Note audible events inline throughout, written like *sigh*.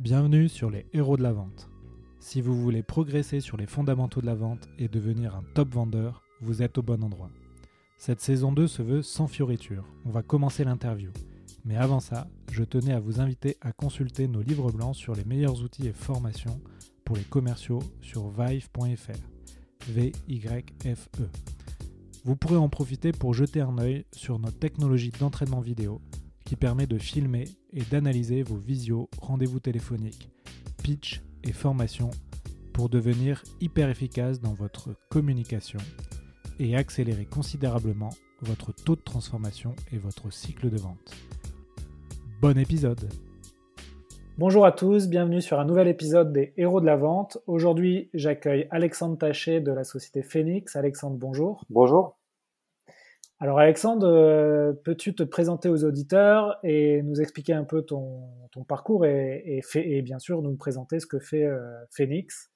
Bienvenue sur les héros de la vente. Si vous voulez progresser sur les fondamentaux de la vente et devenir un top vendeur, vous êtes au bon endroit. Cette saison 2 se veut sans fioriture. On va commencer l'interview. Mais avant ça, je tenais à vous inviter à consulter nos livres blancs sur les meilleurs outils et formations pour les commerciaux sur vive.fr. V-Y-F-E. Vous pourrez en profiter pour jeter un œil sur notre technologie d'entraînement vidéo qui permet de filmer et d'analyser vos visios, rendez-vous téléphoniques, pitch et formation pour devenir hyper efficace dans votre communication et accélérer considérablement votre taux de transformation et votre cycle de vente. Bon épisode Bonjour à tous, bienvenue sur un nouvel épisode des Héros de la Vente. Aujourd'hui, j'accueille Alexandre Taché de la société Phoenix. Alexandre, bonjour. Bonjour. Alors Alexandre, euh, peux-tu te présenter aux auditeurs et nous expliquer un peu ton, parcours et, et, bien sûr nous présenter ce que fait euh, Phoenix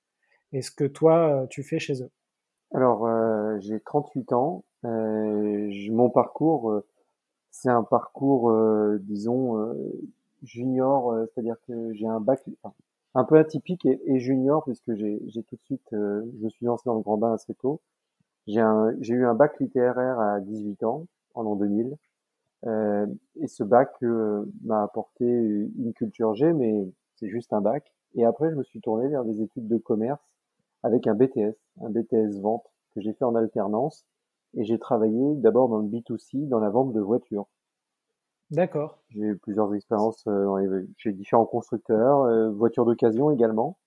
et ce que toi euh, tu fais chez eux? Alors j'ai 38 ans. mon parcours, c'est un parcours, disons, junior, c'est-à-dire que j'ai un bac un peu atypique et, et junior puisque j'ai tout de suite, je suis lancé dans le grand bain assez tôt. J'ai eu un bac littéraire à 18 ans, en l'an 2000. Euh, et ce bac euh, m'a apporté une culture G, mais c'est juste un bac. Et après, je me suis tourné vers des études de commerce avec un BTS, un BTS vente que j'ai fait en alternance. Et j'ai travaillé d'abord dans le B2C, dans la vente de voitures. D'accord. J'ai eu plusieurs expériences euh, chez différents constructeurs, euh, voitures d'occasion également.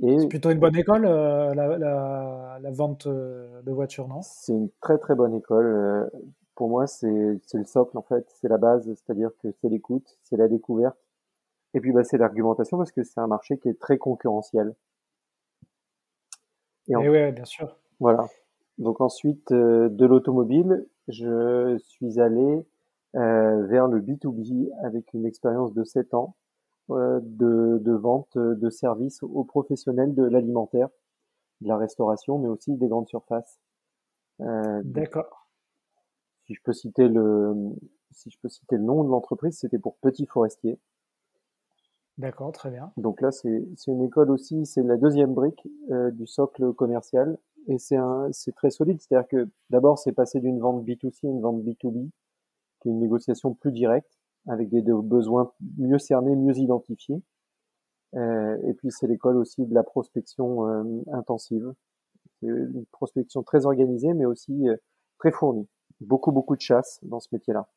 C'est plutôt une bonne école, euh, la, vente euh, de voitures, non? C'est une très très bonne école. Euh, pour moi, c'est le socle en fait, c'est la base, c'est-à-dire que c'est l'écoute, c'est la découverte, et puis bah, c'est l'argumentation parce que c'est un marché qui est très concurrentiel. Et, eh oui, bien sûr. Voilà. Donc ensuite, de l'automobile, je suis allé vers le B2B avec une expérience de 7 ans euh, de, de, vente de services aux professionnels de l'alimentaire, de la restauration, mais aussi des grandes surfaces. Euh, D'accord. Si je peux citer le, si je peux citer le nom de l'entreprise, c'était pour Petit Forestier. D'accord, très bien. Donc là, c'est une école aussi, c'est la deuxième brique euh, du socle commercial, et c'est c'est très solide. C'est-à-dire que d'abord, c'est passé d'une vente B2C à une vente B2B, qui est une négociation plus directe avec des besoins mieux cernés, mieux identifiés. Euh, et puis c'est l'école aussi de la prospection euh, intensive. Une prospection très organisée, mais aussi euh, très fournie. Beaucoup, beaucoup de chasse dans ce métier-là.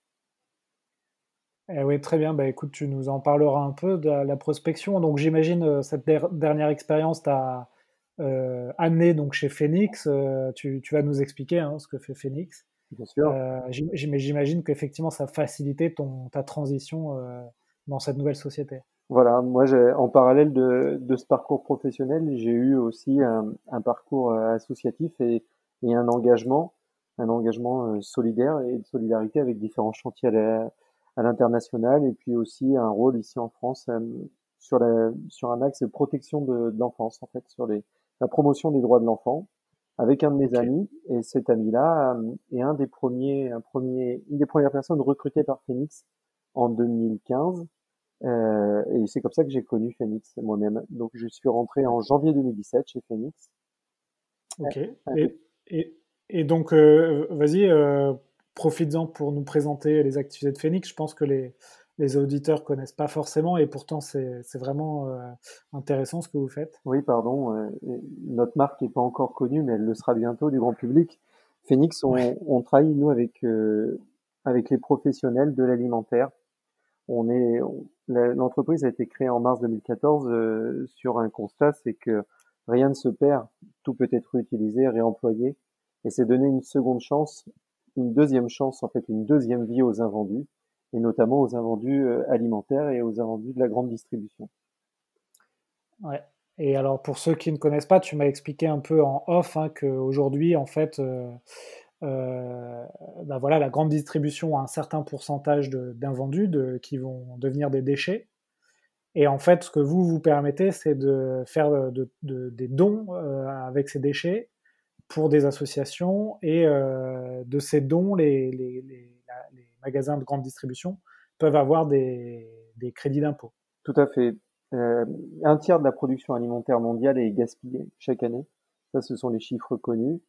Eh oui, très bien. Bah, écoute, tu nous en parleras un peu de la prospection. Donc j'imagine cette dernière expérience t'a amené donc chez Phoenix. Tu, tu, vas nous expliquer hein, ce que fait Phoenix. Bien sûr. Euh, mais j'imagine qu'effectivement, ça a facilité ton, ta transition euh, dans cette nouvelle société. Voilà, moi, en parallèle de, de, ce parcours professionnel, j'ai eu aussi un, un parcours euh, associatif et, et, un engagement, un engagement solidaire et de solidarité avec différents chantiers à l'international et puis aussi un rôle ici en France sur, la, sur un axe de protection de, de l'enfance, en fait, sur les, la promotion des droits de l'enfant avec un de mes amis et cet ami-là euh, est un des premiers, un premier, une des premières personnes recrutées par Phoenix en 2015. Euh, et c'est comme ça que j'ai connu Phoenix moi-même. Donc je suis rentré en janvier 2017 chez Phoenix. Ok. Et, et, et donc euh, vas-y, euh, profites-en pour nous présenter les activités de Phoenix. Je pense que les les auditeurs connaissent pas forcément et pourtant c'est vraiment euh, intéressant ce que vous faites. Oui, pardon, euh, notre marque n'est pas encore connue, mais elle le sera bientôt du grand public. Phoenix, on, on travaille nous avec euh, avec les professionnels de l'alimentaire. On est l'entreprise a été créée en mars 2014 sur un constat, c'est que rien ne se perd, tout peut être utilisé, réemployé, et c'est donner une seconde chance, une deuxième chance en fait, une deuxième vie aux invendus et notamment aux invendus euh, alimentaires et aux invendus de la grande distribution. Ouais. Et alors pour ceux qui ne connaissent pas, tu m'as expliqué un peu en off hein, qu'aujourd'hui, en fait, euh, euh, bah voilà, la grande distribution a un certain pourcentage d'invendus qui vont devenir des déchets. Et en fait, ce que vous vous permettez, c'est de faire de, des dons euh, avec ces déchets pour des associations et euh, de ces dons, les, les, les, magasins de grande distribution peuvent avoir des, des crédits d'impôt. Tout à fait. euh, un tiers de la production alimentaire mondiale est gaspillée chaque année. Ça, ce sont les chiffres connus.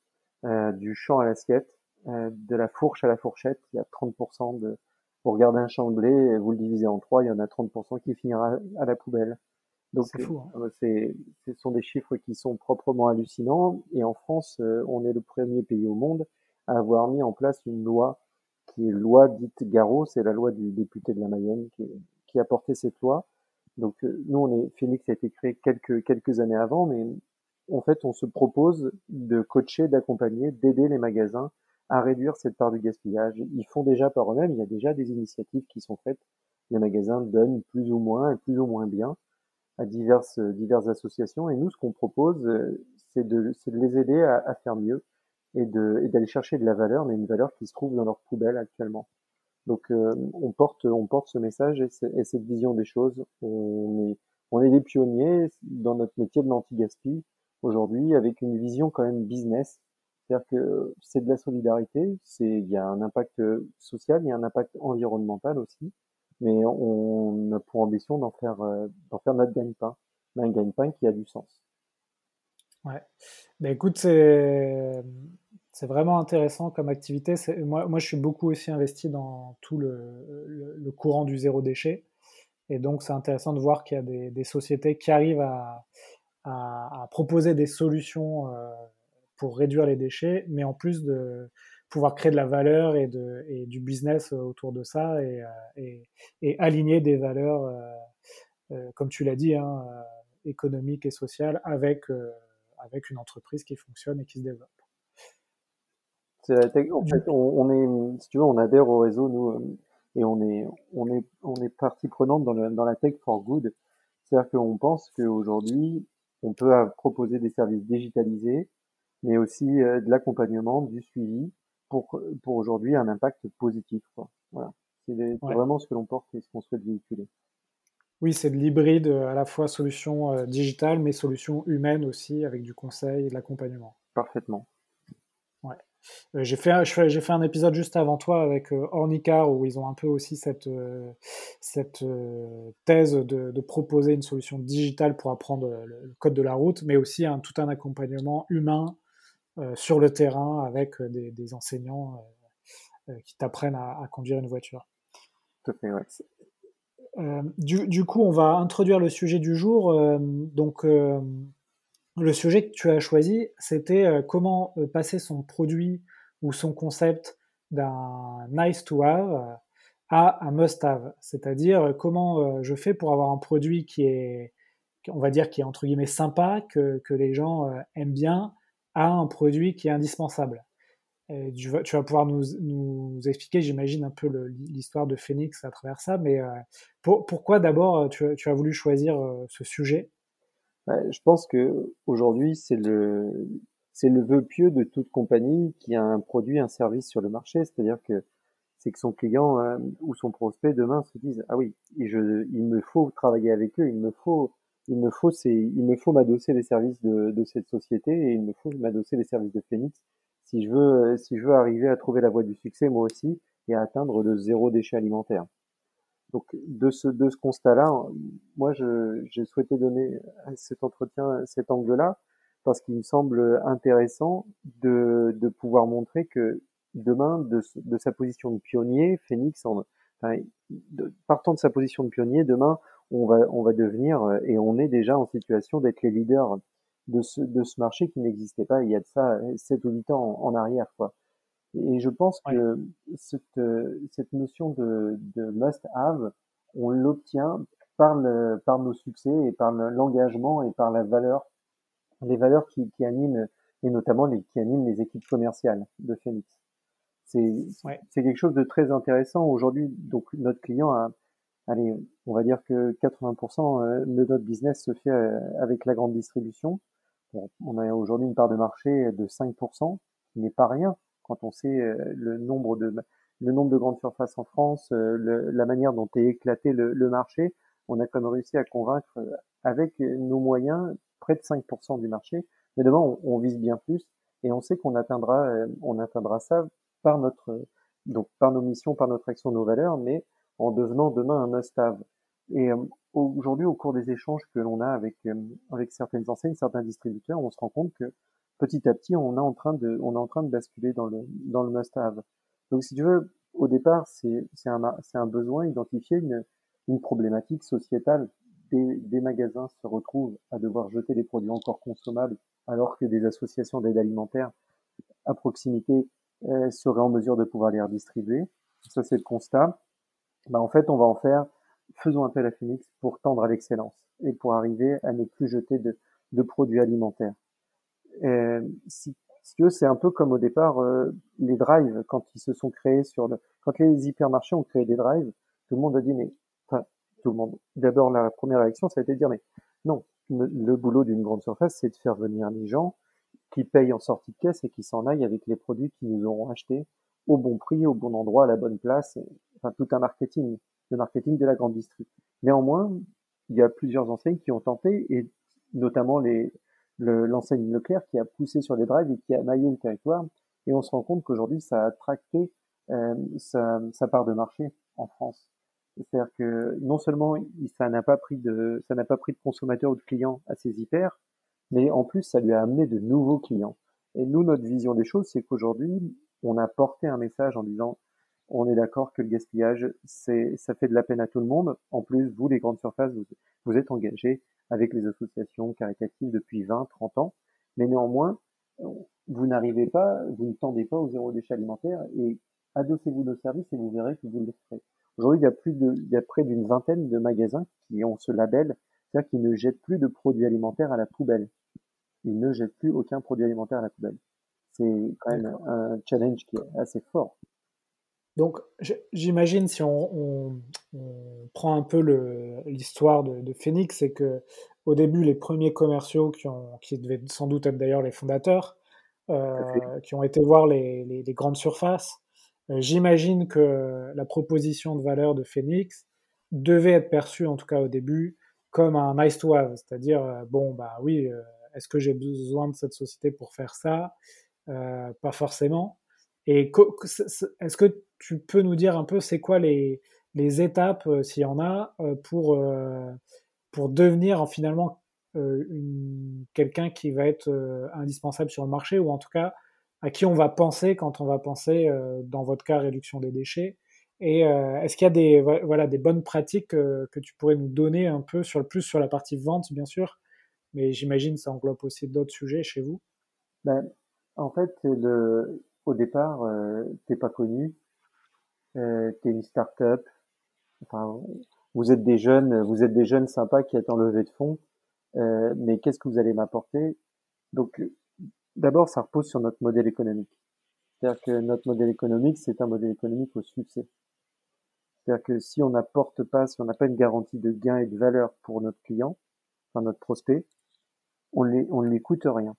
Euh, du champ à l'assiette, euh, de la fourche à la fourchette, il y a 30% de... Vous regardez un champ de blé, vous le divisez en trois, il y en a 30% qui finira à la poubelle. Donc, c'est fou. Hein. c'est, ce sont des chiffres qui sont proprement hallucinants. Et en France, on est le premier pays au monde à avoir mis en place une loi qui est loi dite Garot, c'est la loi du député de la Mayenne qui, qui a porté cette loi. Donc euh, nous, on est Phoenix a été créé quelques quelques années avant, mais en fait, on se propose de coacher, d'accompagner, d'aider les magasins à réduire cette part du gaspillage. Ils font déjà par eux-mêmes, il y a déjà des initiatives qui sont faites. Les magasins donnent plus ou moins et plus ou moins bien à diverses diverses associations. Et nous, ce qu'on propose, euh, c'est de, de les aider à, à faire mieux et d'aller chercher de la valeur, mais une valeur qui se trouve dans leur poubelle actuellement. Donc euh, on porte on porte ce message et, cette vision des choses. On est on est des pionniers dans notre métier de l'anti-gaspi aujourd'hui avec une vision quand même business. C'est-à-dire que c'est de la solidarité, c'est il y a un impact social, il y a un impact environnemental aussi, mais on a pour ambition d'en faire d'en faire notre gagne-pain, un gagne-pain qui a du sens. Ouais. Ben écoute, c'est c'est vraiment intéressant comme activité. Moi, je suis beaucoup aussi investi dans tout le, courant du zéro déchet. Et donc, c'est intéressant de voir qu'il y a des, sociétés qui arrivent à, proposer des solutions euh, pour réduire les déchets, mais en plus de pouvoir créer de la valeur et, du business autour de ça et, euh, aligner des valeurs, euh, euh comme tu l'as dit, hein, euh, économiques et sociales avec une entreprise qui fonctionne et qui se développe. En fait, on, est, si tu veux, on adhère au réseau, nous, euh, et on est, on est, on est partie prenante dans, le, dans la tech for good. C'est-à-dire qu'on pense qu'aujourd'hui, on peut proposer des services digitalisés, mais aussi euh, de l'accompagnement, du suivi, pour, pour aujourd'hui un impact positif. Quoi. Voilà. C'est vraiment ce que l'on porte et ce qu'on souhaite véhiculer. Oui, c'est de l'hybride, à la fois solution euh, digitale, mais solution humaine aussi, avec du conseil et de l'accompagnement. Parfaitement. Euh, j'ai fait, j'ai fait un épisode juste avant toi avec euh, Ornicar où ils ont un peu aussi cette, euh, cette thèse de, proposer une solution digitale pour apprendre le, code de la route, mais aussi un, tout un accompagnement humain sur le terrain avec des, enseignants qui t'apprennent à, conduire une voiture. Tout fait, ouais. du, du, coup, on va introduire le sujet du jour. donc, le sujet que tu as choisi, c'était euh, comment euh, passer son produit ou son concept d'un nice to have euh, à un must have. C'est-à-dire comment je fais pour avoir un produit qui est, on va dire, qui est entre guillemets sympa, que, les gens aiment bien, à un produit qui est indispensable. tu, vas, pouvoir nous, expliquer, j'imagine, un peu l'histoire de Phoenix à travers ça, mais pourquoi d'abord tu, as voulu choisir ce sujet? Je pense que aujourd'hui c'est le c'est le vœu pieux de toute compagnie qui a un produit, un service sur le marché, c'est-à-dire que c'est que son client euh, ou son prospect demain se dise ah oui, il me faut travailler avec eux, il me faut il me faut c'est il me faut m'adosser les services de, de cette société et il me faut m'adosser les services de Phoenix si je veux si je veux arriver à trouver la voie du succès moi aussi et à atteindre le zéro déchet alimentaire. Donc de ce de ce constat-là, moi j'ai souhaité donner à cet entretien cet angle-là parce qu'il me semble intéressant de, de pouvoir montrer que demain, de, sa position de pionnier, Phoenix, en, partant de sa position de pionnier, demain, on va, on va devenir, et on est déjà en situation d'être les leaders de ce, de ce marché qui n'existait pas il y a de ça 7 ou 8 ans en, arrière. Quoi. Et je pense que cette, cette notion de, de must-have, on l'obtient par, le, par nos succès et par l'engagement et par la valeur, les valeurs qui, qui animent, et notamment les, qui animent les équipes commerciales de Phoenix. C'est c'est quelque chose de très intéressant. Aujourd'hui, donc notre client a, allez, on va dire que 80% euh, de notre business se fait euh, avec la grande distribution. On a aujourd'hui une part de marché de 5%, qui n'est pas rien quand on sait euh, le nombre de le nombre de grandes surfaces en France, euh, le, la manière dont est éclaté le, le, marché, on a quand même réussi à convaincre euh, avec nos moyens près de 5% du marché. Mais demain, on, on, vise bien plus et on sait qu'on atteindra, on atteindra ça par notre, donc par nos missions, par notre action, nos valeurs, mais en devenant demain un must-have. Et aujourd'hui, au cours des échanges que l'on a avec avec certaines enseignes, certains distributeurs, on se rend compte que petit à petit, on est en train de basculer dans le must-have. Donc, si tu veux, au départ, c'est c'est un besoin identifié une une problématique sociétale. Des, magasins se retrouvent à devoir jeter des produits encore consommables alors que des associations d'aide alimentaire à proximité euh, seraient en mesure de pouvoir les redistribuer. Ça, c'est le constat. Bah, en fait, on va en faire, faisons appel à Phoenix pour tendre à l'excellence et pour arriver à ne plus jeter de produits alimentaires. Euh, si, si c'est un peu comme au départ euh, les drives quand ils se sont créés sur le, quand les hypermarchés ont créé des drives, tout le monde a dit mais, enfin tout le monde. D'abord la première réaction ça a été de dire mais non, le, boulot d'une grande surface, c'est de faire venir les gens qui payent en sortie de caisse et qui s'en aillent avec les produits qu'ils nous auront achetés au bon prix, au bon endroit, à la bonne place. Enfin, tout un marketing, le marketing de la grande distrie. Néanmoins, il y a plusieurs enseignes qui ont tenté, et notamment les, l'enseigne Leclerc qui a poussé sur les drives et qui a maillé le territoire. Et on se rend compte qu'aujourd'hui, ça a tracté euh, sa, sa part de marché en France. C'est-à-dire que non seulement ça n'a pas pris de ça n'a pas pris de consommateurs ou de clients à ses hyper, mais en plus ça lui a amené de nouveaux clients. Et nous, notre vision des choses, c'est qu'aujourd'hui, on a porté un message en disant on est d'accord que le gaspillage, c'est ça fait de la peine à tout le monde. En plus, vous, les grandes surfaces, vous, vous êtes engagés avec les associations caritatives depuis 20, 30 ans, mais néanmoins, vous n'arrivez pas, vous ne tendez pas au zéro déchet alimentaire et adossez-vous nos services et vous verrez que vous le ferez. Aujourd'hui, il y a plus de, il y a près d'une vingtaine de magasins qui ont ce label, c'est-à-dire qu'ils ne jettent plus de produits alimentaires à la poubelle. Ils ne jettent plus aucun produit alimentaire à la poubelle. C'est quand même un challenge qui est assez fort. Donc, j'imagine si on, prend un peu l'histoire de, de, Phoenix, c'est que au début, les premiers commerciaux qui, ont, qui devaient sans doute être d'ailleurs les fondateurs, euh, qui ont été voir les, les grandes surfaces, euh, j'imagine que la proposition de valeur de Phoenix devait être perçue, en tout cas au début, comme un nice to have, c'est-à-dire, euh, bon, bah oui, euh, est-ce que j'ai besoin de cette société pour faire ça? Pas forcément. Et est-ce que tu peux nous dire un peu c'est quoi les, les étapes, s'il y en a, pour, pour devenir finalement quelqu'un qui va être indispensable sur le marché, ou en tout cas à qui on va penser quand on va penser, euh, dans votre cas, réduction des déchets. Et euh, est-ce qu'il y a des, voilà, des bonnes pratiques euh, que tu pourrais nous donner un peu sur le plus sur la partie vente, bien sûr, mais j'imagine ça englobe aussi d'autres sujets chez vous? Ben, En fait, le, au départ, euh, t'es pas connu, euh, t'es une start-up, enfin, vous êtes des jeunes, vous êtes des jeunes sympas qui attendent levé de fonds, euh, mais qu'est-ce que vous allez m'apporter? Donc, D'abord, ça repose sur notre modèle économique. C'est-à-dire que notre modèle économique, c'est un modèle économique au succès. C'est-à-dire que si on n'apporte pas, si on n'a pas une garantie de gain et de valeur pour notre client, enfin notre prospect, on, on ne lui coûte rien.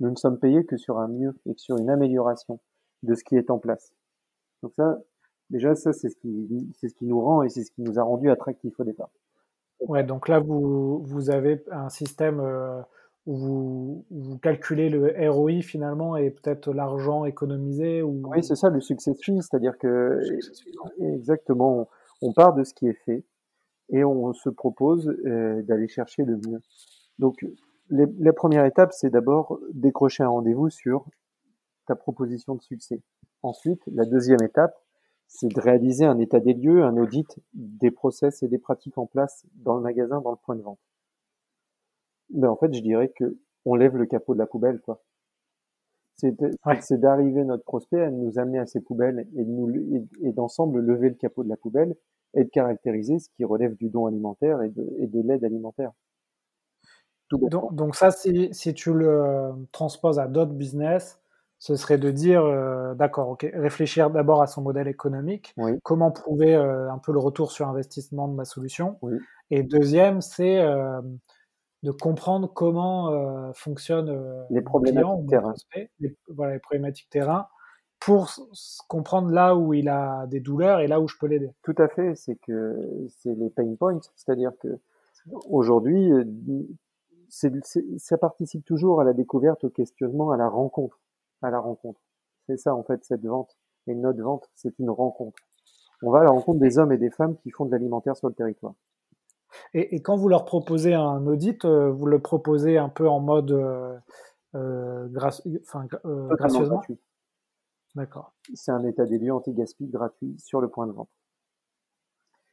Nous ne sommes payés que sur un mieux et sur une amélioration de ce qui est en place. Donc ça, déjà, ça, c'est ce qui, c'est ce qui nous rend et c'est ce qui nous a rendu attractifs au départ. Ouais, donc là, vous, vous avez un système euh, où vous, calculez le ROI finalement et peut-être l'argent économisé ou... Oui, c'est ça le succès suisse, c'est-à-dire que exactement, on part de ce qui est fait et on se propose euh, d'aller chercher le mieux. Donc, les, la première étape, c'est d'abord décrocher un rendez-vous sur ta proposition de succès. Ensuite, la deuxième étape, c'est de réaliser un état des lieux, un audit des process et des pratiques en place dans le magasin, dans le point de vente ben en fait, je dirais que on lève le capot de la poubelle, quoi. C'est d'arriver notre prospect à nous amener à ses poubelles et, de nous, et, d'ensemble lever le capot de la poubelle et de caractériser ce qui relève du don alimentaire et de, et de l'aide alimentaire. donc, donc, ça, si, si tu le transposes à d'autres business, ce serait de dire, euh, d'accord, ok, réfléchir d'abord à son modèle économique, comment prouver euh, un peu le retour sur investissement de ma solution? Oui. Et deuxième, c'est euh, de comprendre comment euh, fonctionnent euh, les problématiques terrain. les, voilà, les problématiques terrain, pour comprendre là où il a des douleurs et là où je peux l'aider. Tout à fait, c'est que c'est les pain points, c'est-à-dire que aujourd'hui, ça participe toujours à la découverte, au questionnement, à la rencontre, à la rencontre. C'est ça en fait cette vente. Et notre vente, c'est une rencontre. On va à la rencontre des hommes et des femmes qui font de l'alimentaire sur le territoire. Et, quand vous leur proposez un audit, vous le proposez un peu en mode gracieusement? D'accord. C'est un état des lieux anti-gaspi gratuit sur le point de vente.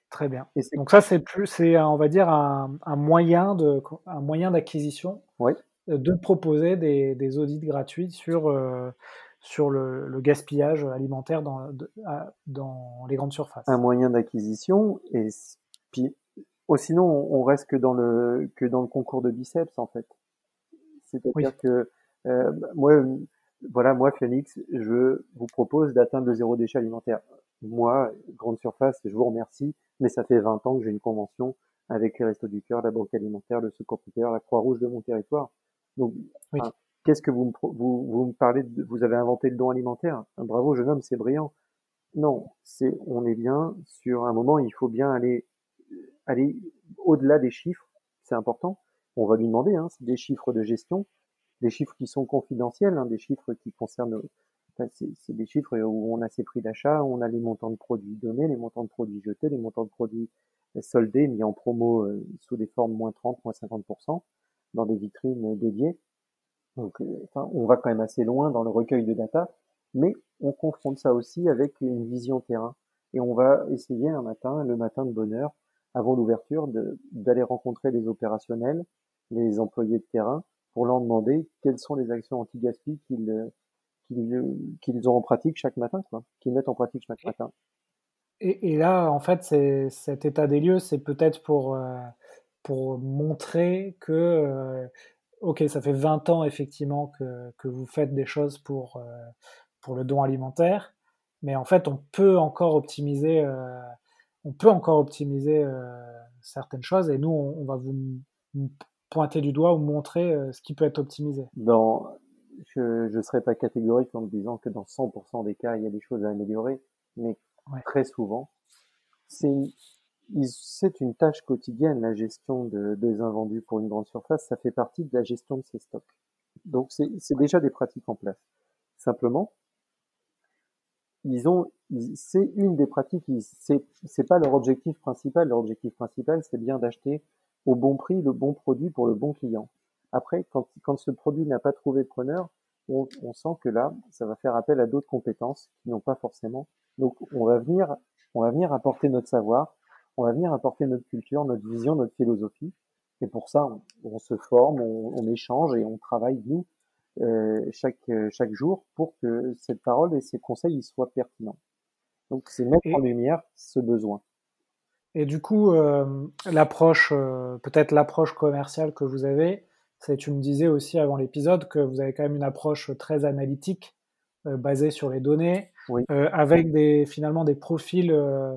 Très bien. Donc ça, c'est plus, c'est on va dire un, moyen de, un moyen d'acquisition. Oui. De proposer des, audits gratuits sur euh, sur le, gaspillage alimentaire dans, dans les grandes surfaces. Un moyen d'acquisition et puis oh, sinon on reste que dans le que dans le concours de biceps en fait. C'est-à-dire que euh, moi voilà moi Phoenix je vous propose d'atteindre le zéro déchet alimentaire. Moi grande surface je vous remercie mais ça fait 20 ans que j'ai une convention avec les Restos du Cœur, la Banque Alimentaire, le Secours Populaire, la Croix-Rouge de mon territoire. Donc, qu'est-ce que vous me, vous, vous me parlez de, vous avez inventé le don alimentaire? Bravo, jeune homme, c'est brillant. Non, c'est, on est bien sur un moment, il faut bien aller, aller au-delà des chiffres, c'est important. On va lui demander, hein, c'est des chiffres de gestion, des chiffres qui sont confidentiels, hein, des chiffres qui concernent, c'est des chiffres où on a ses prix d'achat, on a les montants de produits donnés, les montants de produits jetés, les montants de produits soldés, mis en promo euh, sous des formes moins 30, moins 50% dans des vitrines dédiées. Donc, euh, enfin, on va quand même assez loin dans le recueil de data, mais on confronte ça aussi avec une vision terrain. Et on va essayer un matin, le matin de bonne heure, avant l'ouverture, d'aller rencontrer les opérationnels, les employés de terrain, pour leur demander quelles sont les actions anti-gaspi qu'ils qu'ils ont en pratique chaque matin, quoi, qu'ils mettent en pratique chaque matin. Et, et là, en fait, cet état des lieux, c'est peut-être pour euh, pour montrer que, euh, ok, ça fait 20 ans effectivement que, que vous faites des choses pour, euh, pour le don alimentaire, mais en fait, on peut encore optimiser, euh, on peut encore optimiser certaines choses, et nous, on, va vous pointer du doigt ou montrer ce qui peut être optimisé. Dans, je ne serais pas catégorique en disant que dans 100% des cas, il y a des choses à améliorer, mais très souvent, c'est c'est une tâche quotidienne, la gestion de, des invendus pour une grande surface, ça fait partie de la gestion de ses stocks. Donc c'est déjà des pratiques en place. Simplement, ils ont, c'est une des pratiques, c'est pas leur objectif principal. Leur objectif principal, c'est bien d'acheter au bon prix le bon produit pour le bon client. Après, quand, quand ce produit n'a pas trouvé preneur, on, on, sent que là, ça va faire appel à d'autres compétences qui n'ont pas forcément. Donc, on va venir, on va venir apporter notre savoir, on va venir apporter notre culture, notre vision, notre philosophie. Et pour ça, on, se forme, on, échange et on travaille, nous, euh, chaque, chaque jour pour que cette parole et ces conseils soient pertinents. Donc, c'est mettre en lumière ce besoin. Et du coup, euh, l'approche, euh, peut-être l'approche commerciale que vous avez, c'est tu me disais aussi avant l'épisode que vous avez quand même une approche très analytique, basée sur les données, avec des, finalement des profils euh,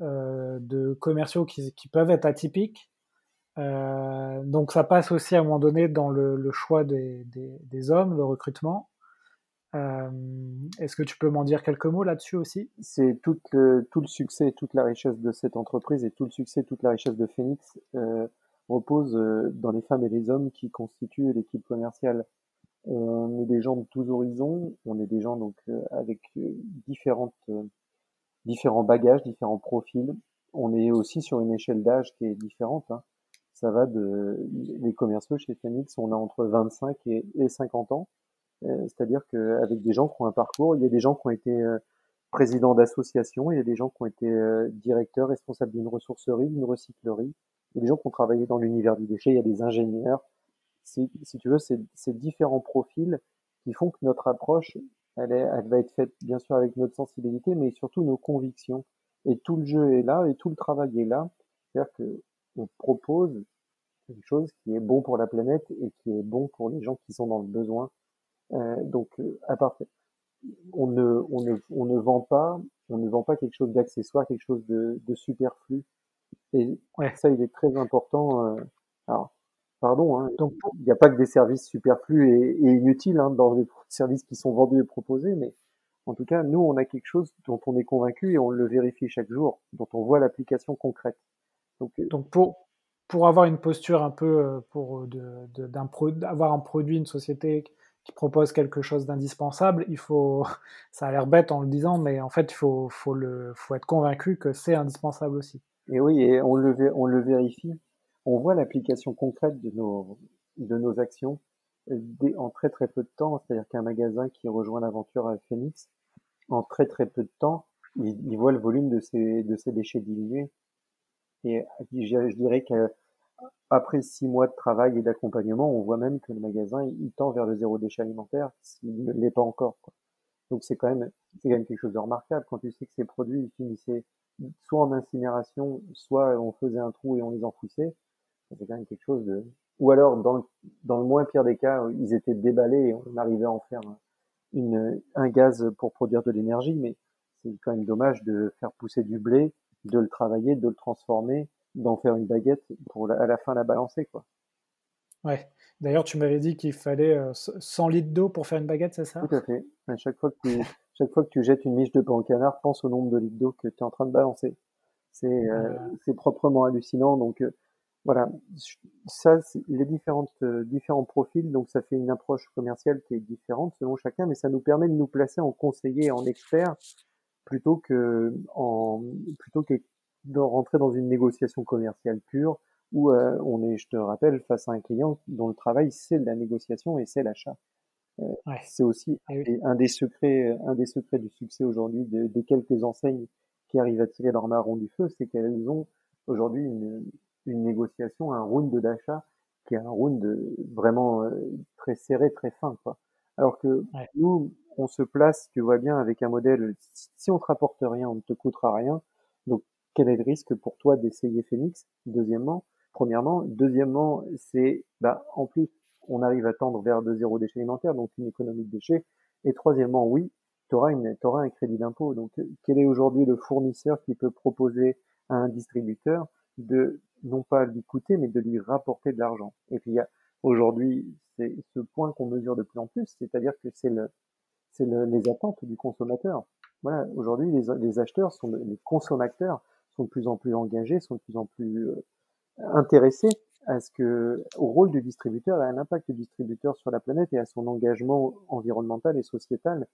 de commerciaux qui, peuvent être atypiques. Euh, donc ça passe aussi à un moment donné dans le, choix des, hommes, le recrutement. Euh, est-ce que tu peux m'en dire quelques mots là-dessus aussi? C'est tout le, succès, toute la richesse de cette entreprise et tout le succès, toute la richesse de Phoenix repose dans les femmes et les hommes qui constituent l'équipe commerciale. On est des gens de tous horizons, on est des gens donc avec différentes différents bagages, différents profils. On est aussi sur une échelle d'âge qui est différente. Hein. Ça va de les commerciaux chez Phoenix, on a entre 25 et, 50 ans. Euh, c'est-à-dire qu'avec des gens qui ont un parcours, il y a des gens qui ont été euh, présidents d'associations, il y a des gens qui ont été euh, directeurs, responsables d'une ressourcerie, d'une recyclerie, il y a des gens qui ont travaillé dans l'univers du déchet, il y a des ingénieurs. Si, tu veux, c'est ces différents profils qui font que notre approche elle, est, elle va être faite bien sûr avec notre sensibilité, mais surtout nos convictions. Et tout le jeu est là et tout le travail est là. C'est-à-dire que on propose quelque chose qui est bon pour la planète et qui est bon pour les gens qui sont dans le besoin. Euh, donc, euh, à part, on ne, on ne, on ne vend pas, on ne vend pas quelque chose d'accessoire, quelque chose de, de superflu. Et ouais. ça, il est très important. Euh, alors, pardon, hein, donc il n'y a pas que des services superflus et, inutiles hein, dans les services qui sont vendus et proposés, mais en tout cas, nous, on a quelque chose dont on est convaincu et on le vérifie chaque jour, dont on voit l'application concrète. Donc, euh, donc pour pour avoir une posture un peu euh, pour de, d'un avoir un produit, une société qui propose quelque chose d'indispensable, il faut, *laughs* ça a l'air bête en le disant, mais en fait, il faut, faut, le, faut être convaincu que c'est indispensable aussi. Et oui, et on le, on le vérifie. On voit l'application concrète de nos, de nos actions euh, en très très peu de temps. C'est-à-dire qu'un magasin qui rejoint l'aventure à Phoenix, en très très peu de temps, il, voit le volume de ses, de ses déchets diminuer. Et je, je dirais qu'après six mois de travail et d'accompagnement, on voit même que le magasin, il tend vers le zéro déchet alimentaire s'il ne l'est pas encore. Quoi. Donc c'est quand même, c'est quand même quelque chose de remarquable quand tu sais que ces produits finissaient soit en incinération, soit on faisait un trou et on les enfouissait. C'est quand même quelque chose de, ou alors dans le, dans le moins pire des cas, ils étaient déballés et on arrivait à en faire une, un gaz pour produire de l'énergie, mais c'est quand même dommage de faire pousser du blé, de le travailler, de le transformer, d'en faire une baguette pour à la fin la balancer quoi. Ouais. D'ailleurs, tu m'avais dit qu'il fallait 100 euh, litres d'eau pour faire une baguette, c'est ça? Tout à fait. À chaque fois que tu, *laughs* chaque fois que tu jettes une miche de pain au canard, pense au nombre de litres d'eau que tu es en train de balancer. C'est euh, c'est proprement hallucinant. Donc euh, voilà, ça, les différentes différents profils. Donc ça fait une approche commerciale qui est différente selon chacun, mais ça nous permet de nous placer en conseiller, en expert, plutôt que en plutôt que de rentrer dans une négociation commerciale pure où euh, on est, je te rappelle, face à un client dont le travail c'est la négociation et c'est l'achat. Euh, c'est aussi eh un des secrets, un des secrets du succès aujourd'hui des quelques enseignes qui arrivent à tirer leur marron du feu, c'est qu'elles ont aujourd'hui une, une, négociation, un round d'achat qui est un round vraiment euh, très serré, très fin, quoi. Alors que nous, on se place, tu vois bien, avec un modèle, si on te rapporte rien, on ne te coûtera rien. Donc, quel est le risque pour toi d'essayer Phoenix Deuxièmement, premièrement. Deuxièmement, c'est, bah, en plus, on arrive à tendre vers de zéro déchet alimentaire, donc une économie de déchets. Et troisièmement, oui, tu auras, une, auras un crédit d'impôt. Donc, quel est aujourd'hui le fournisseur qui peut proposer à un distributeur de, non pas lui coûter, mais de lui rapporter de l'argent. Et puis, il y a, aujourd'hui, c'est ce point qu'on mesure de plus en plus, c'est-à-dire que c'est le, c'est le, les attentes du consommateur. Voilà, aujourd'hui, les, acheteurs sont, les consommateurs sont de plus en plus engagés, sont de plus en plus euh, intéressé à ce que, au rôle du distributeur à l'impact du distributeur sur la planète et à son engagement environnemental et sociétal.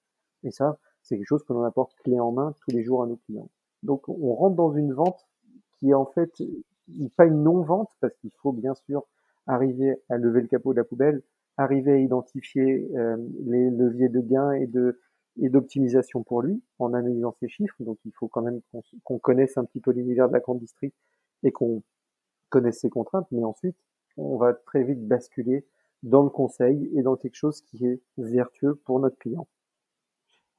Et ça, c'est quelque chose que l'on apporte clé en main tous les jours à nos clients. Donc, on rentre dans une vente qui est en fait pas une non-vente parce qu'il faut bien sûr arriver à lever le capot de la poubelle, arriver à identifier euh, les leviers de gain et de et d'optimisation pour lui en analysant ses chiffres. Donc, il faut quand même qu'on connaisse un petit peu l'univers de la grande distrie et qu'on connaissent ces contraintes, mais ensuite, on va très vite basculer dans le conseil et dans quelque chose qui est vertueux pour notre client.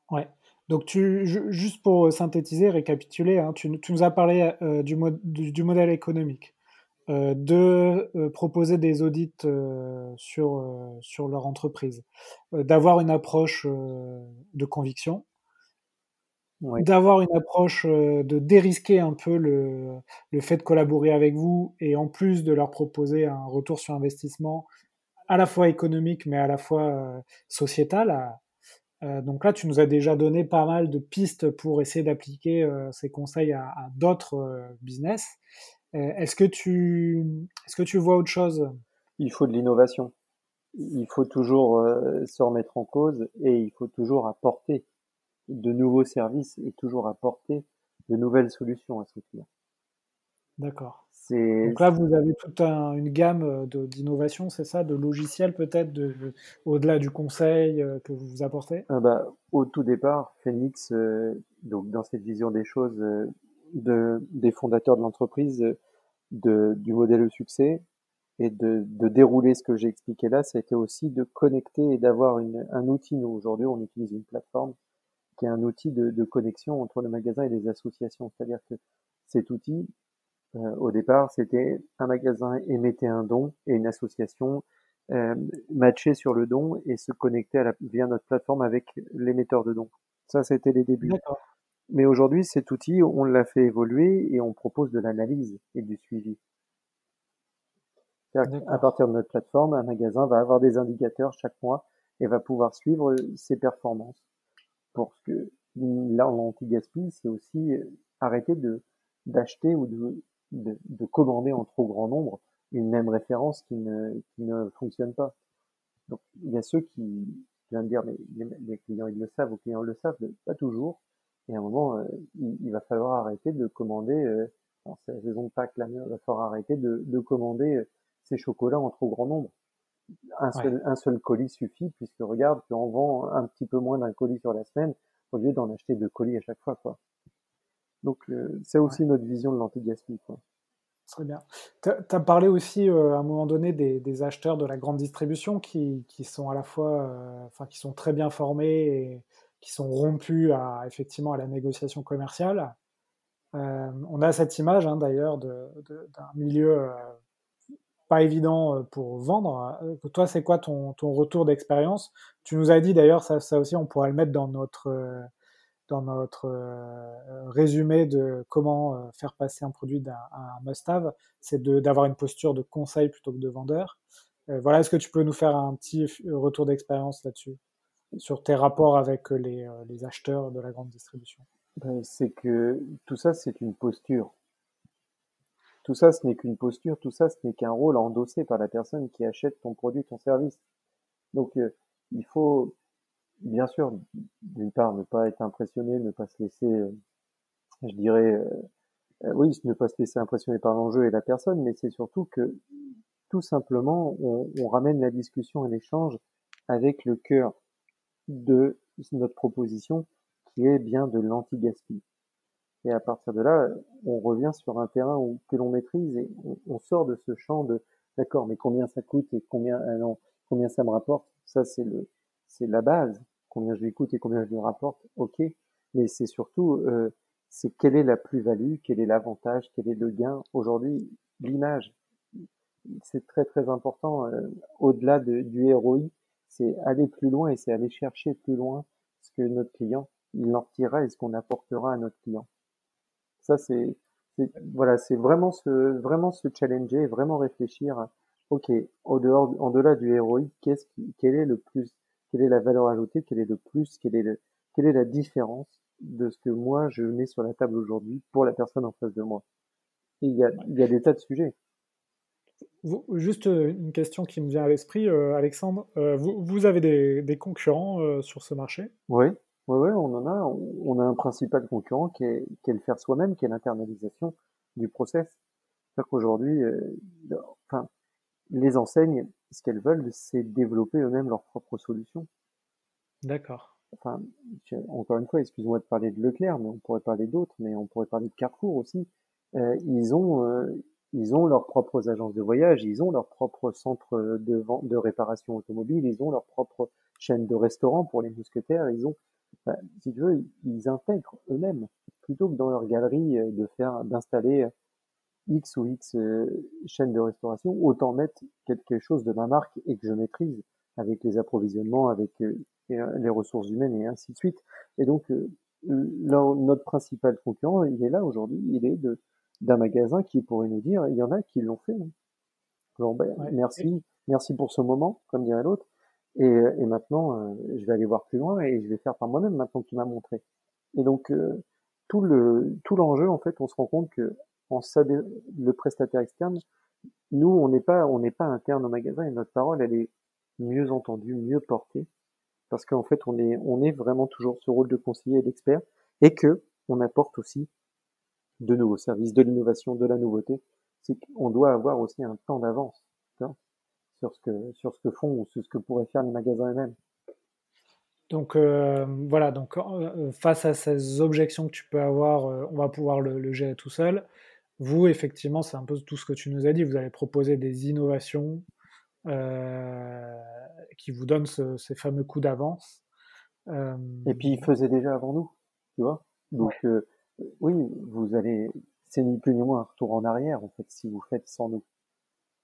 Ouais. Donc, tu, juste pour synthétiser, récapituler, hein, tu, nous as parlé euh, du, du, modèle économique, euh, de euh, proposer des audits sur, sur leur entreprise, d'avoir une approche de conviction, d'avoir une approche euh, de dérisquer un peu le, le, fait de collaborer avec vous et en plus de leur proposer un retour sur investissement à la fois économique mais à la fois euh, sociétal. Euh, donc là, tu nous as déjà donné pas mal de pistes pour essayer d'appliquer ces conseils à, d'autres business. est-ce que tu est-ce que tu vois autre chose? Il faut de l'innovation. Il faut toujours se remettre en cause et il faut toujours apporter de nouveaux services et toujours apporter de nouvelles solutions à ce client. D'accord. Donc là, vous avez toute une gamme euh, d'innovation, c'est ça, de logiciels peut-être, de, au-delà du conseil euh, que vous vous apportez? Ah bah, Au tout départ, Phoenix, euh, donc dans cette vision des choses de, des fondateurs de l'entreprise, du modèle de succès et de, de dérouler ce que j'ai expliqué là, ça a été aussi de connecter et d'avoir un outil. Nous, aujourd'hui, on utilise une plateforme qui est un outil de, de, connexion entre le magasin et les associations. C'est-à-dire que cet outil, au départ, c'était un magasin émettait un don et une association euh, matchait sur le don et se connectait à la, via notre plateforme avec l'émetteur de dons. Ça, c'était les débuts. Mais aujourd'hui, cet outil, on l'a fait évoluer et on propose de l'analyse et du suivi. À partir de notre plateforme, un magasin va avoir des indicateurs chaque mois et va pouvoir suivre ses performances pour que là l'anti-gaspi, c'est aussi euh, arrêter de d'acheter ou de, de, de, commander en trop grand nombre une même référence qui ne, qui ne fonctionne pas. Donc il y a ceux qui, viennent dire mais les, clients ils le savent, les clients le savent, pas toujours. Et à un moment, euh, il, va falloir arrêter de commander euh, c'est la saison de Pâques, là, il va falloir arrêter de, de commander ces chocolats en trop grand nombre. Un seul, un seul colis suffit, puisque regarde qu'on vend un petit peu moins d'un colis sur la semaine, au lieu d'en acheter deux colis à chaque fois, quoi. Donc, euh, c'est aussi notre vision de l'anti-gaspi. Très bien. Tu as parlé aussi euh, à un moment donné des, des, acheteurs de la grande distribution qui, qui sont à la fois, euh, enfin, qui sont très bien formés et qui sont rompus à, effectivement à la négociation commerciale. On a cette image hein, d'ailleurs d'un milieu pas évident pour vendre. Toi, c'est quoi ton, ton retour d'expérience? Tu nous as dit d'ailleurs, ça, ça, aussi, on pourrait le mettre dans notre dans notre euh, résumé de comment euh, faire passer un produit d'un un must-have, c'est d'avoir une posture de conseil plutôt que de vendeur. Euh, voilà, est-ce que tu peux nous faire un petit retour d'expérience là-dessus, sur tes rapports avec les, les, acheteurs de la grande distribution? Ben, C'est que tout ça, c'est une posture. Tout ça, ce n'est qu'une posture, tout ça, ce n'est qu'un rôle endossé par la personne qui achète ton produit, ton service. Donc, il faut bien sûr, d'une part, ne pas être impressionné, ne pas se laisser, euh, je dirais, euh, euh, oui, ne pas se laisser impressionner par l'enjeu et la personne, mais c'est surtout que tout simplement, on, ramène la discussion et l'échange avec le cœur de notre proposition, qui est bien de l'anti-gaspi. Et à partir de là, on revient sur un terrain où, que l'on maîtrise et on, sort de ce champ de d'accord, mais combien ça coûte et combien, non, combien ça me rapporte. Ça, c'est le, c'est la base combien je lui coûte et combien je lui rapporte, ok, mais c'est surtout, euh, c'est quelle est la plus-value, quel est l'avantage, quel est le gain. Aujourd'hui, l'image, c'est très très important. Euh, au-delà de, du ROI, c'est aller plus loin et c'est aller chercher plus loin ce que notre client, il en retirera et ce qu'on apportera à notre client. Ça, c'est, voilà, c'est vraiment se, vraiment se challenger, vraiment réfléchir. ok, au dehors, en delà du ROI, qu'est-ce quel est le plus quelle est la valeur ajoutée, quel est le plus, quelle est, le, quelle est la différence de ce que moi je mets sur la table aujourd'hui pour la personne en face de moi? Et il y a, il y a des tas de sujets. Vous, juste euh, une question qui me vient à l'esprit, euh, Alexandre. Euh, vous, vous, avez des, des concurrents euh, sur ce marché? Oui, oui, oui, on en a. On a un principal concurrent qui est, qui est le faire soi-même, qui est l'internalisation du process. C'est-à-dire qu'aujourd'hui, enfin, les enseignes, ce qu'elles veulent, c'est développer eux-mêmes leurs propres solutions. D'accord. Enfin, encore une fois, excuse-moi de parler de Leclerc, mais on pourrait parler d'autres, mais on pourrait parler de Carrefour aussi. Euh, ils ont, euh, ils ont leurs propres agences de voyage, ils ont leurs propres centres de vente, de réparation automobile, ils ont leur propre chaîne de restaurants pour les mousquetaires, ils ont, enfin, si tu veux, ils intègrent eux-mêmes plutôt que dans leur galerie euh, de faire, d'installer X ou X euh, chaîne de restauration, autant mettre quelque chose de ma marque et que je maîtrise avec les approvisionnements, avec euh, euh, les ressources humaines et ainsi de suite. Et donc, notre principal concurrent, il est là aujourd'hui, il est de d'un magasin qui pourrait nous dire, il y en a qui l'ont fait. Hein. Ben, merci, merci pour ce moment, comme dirait l'autre. Et, et, maintenant, je vais aller voir plus loin et je vais faire par moi-même maintenant qu'il m'a montré. Et donc, tout le tout l'enjeu, en fait, on se rend compte que le prestataire externe, nous, on n'est pas, on n'est pas interne au magasin et notre parole, elle est mieux entendue, mieux portée, parce qu'en fait, on est, on est vraiment toujours ce rôle de conseiller et d'expert, et que on apporte aussi de nouveaux services, de l'innovation, de la nouveauté. C'est qu'on doit avoir aussi un temps d'avance sur ce que, sur ce que font ou sur ce que pourraient faire les magasins eux-mêmes. Donc euh, voilà, donc euh, face à ces objections que tu peux avoir, euh, on va pouvoir le, le, gérer tout seul. Vous, effectivement, c'est un peu tout ce que tu nous as dit. Vous allez proposer des innovations euh, qui vous donnent ce, ces fameux coups d'avance. Euh... Et puis, ils faisaient déjà avant nous, tu vois. Donc, ouais. euh, oui, vous allez, c'est ni plus ni moins un retour en arrière, en fait, si vous faites sans nous.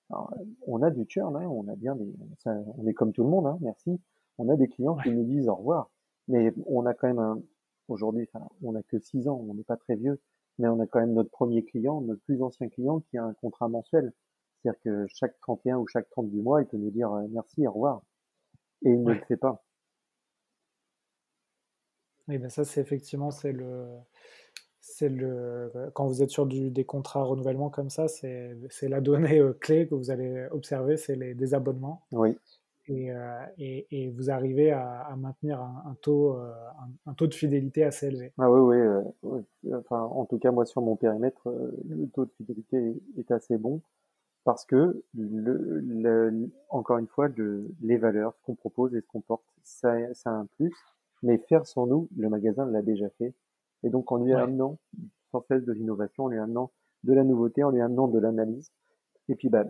Alors, on a du churn, hein, on a bien des, ça, on est comme tout le monde, hein, merci. On a des clients ouais. qui nous disent au revoir, mais on a quand même un, aujourd'hui, on a que six ans, on n'est pas très vieux mais on a quand même notre premier client, notre plus ancien client qui a un contrat mensuel. C'est-à-dire que chaque 31 ou chaque 30 du mois, il peut nous dire euh, merci, au revoir. Et il ouais. ne le fait pas. Oui, ben ça, c'est effectivement, c'est le, c'est le, quand vous êtes sur du, des contrats renouvellement comme ça, c'est, c'est la donnée euh, clé que vous allez observer, c'est les désabonnements. Oui. Euh, et, et, vous arrivez à, à maintenir un, un taux, euh, un, un, taux de fidélité assez élevé. Ah oui, oui, oui. Enfin, en tout cas, moi, sur mon périmètre, le taux de fidélité est, assez bon parce que, le, le, encore une fois, le, les valeurs, ce qu'on propose et ce qu'on porte, ça, ça a un plus. Mais faire sans nous, le magasin l'a déjà fait. Et donc, en lui ouais. amenant sans cesse de l'innovation, en lui amenant de la nouveauté, en lui amenant de l'analyse, et puis bah,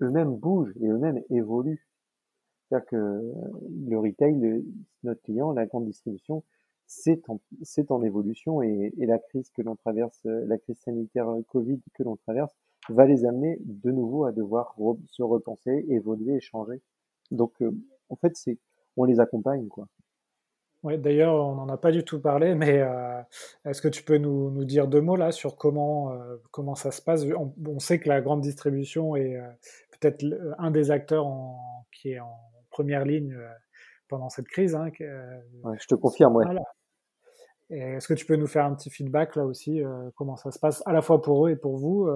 eux-mêmes bougent et eux-mêmes évoluent. C'est-à-dire que le retail, notre client, la grande distribution, c'est en, c'est en évolution et, et, la crise que l'on traverse, la crise sanitaire Covid que l'on traverse, va les amener de nouveau à devoir se repenser, évoluer, changer. Donc, euh, en fait, c'est, on les accompagne, quoi. Ouais, d'ailleurs, on n'en a pas du tout parlé, mais euh, est-ce que tu peux nous, nous, dire deux mots là sur comment, euh, comment ça se passe? On, sait que la grande distribution est euh, peut-être un des acteurs en, qui est en première ligne pendant cette crise. Hein, ouais, je te confirme, ouais. Voilà. Est-ce que tu peux nous faire un petit feedback là aussi, comment ça se passe à la fois pour eux et pour vous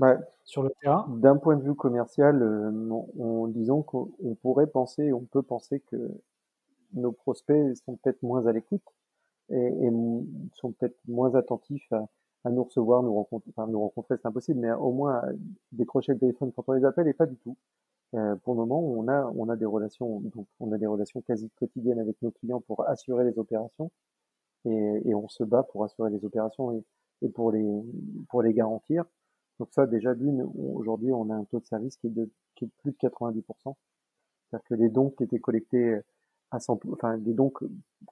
ouais. sur le terrain? D'un point de vue commercial, on, on, disons qu'on pourrait penser, on peut penser que nos prospects sont peut-être moins à l'écoute et, et, sont peut-être moins attentifs à, à, nous recevoir, nous rencontrer, enfin nous rencontrer c'est impossible, mais au moins décrocher le téléphone quand on les appelle et pas du tout. Euh, pour le moment, on a on a des relations donc on a des relations quasi quotidiennes avec nos clients pour assurer les opérations et, et on se bat pour assurer les opérations et, et pour les pour les garantir. Donc ça déjà d'une aujourd'hui on a un taux de service qui est de qui est de plus de 90%. C'est-à-dire que les dons qui étaient collectés à 100, enfin des dons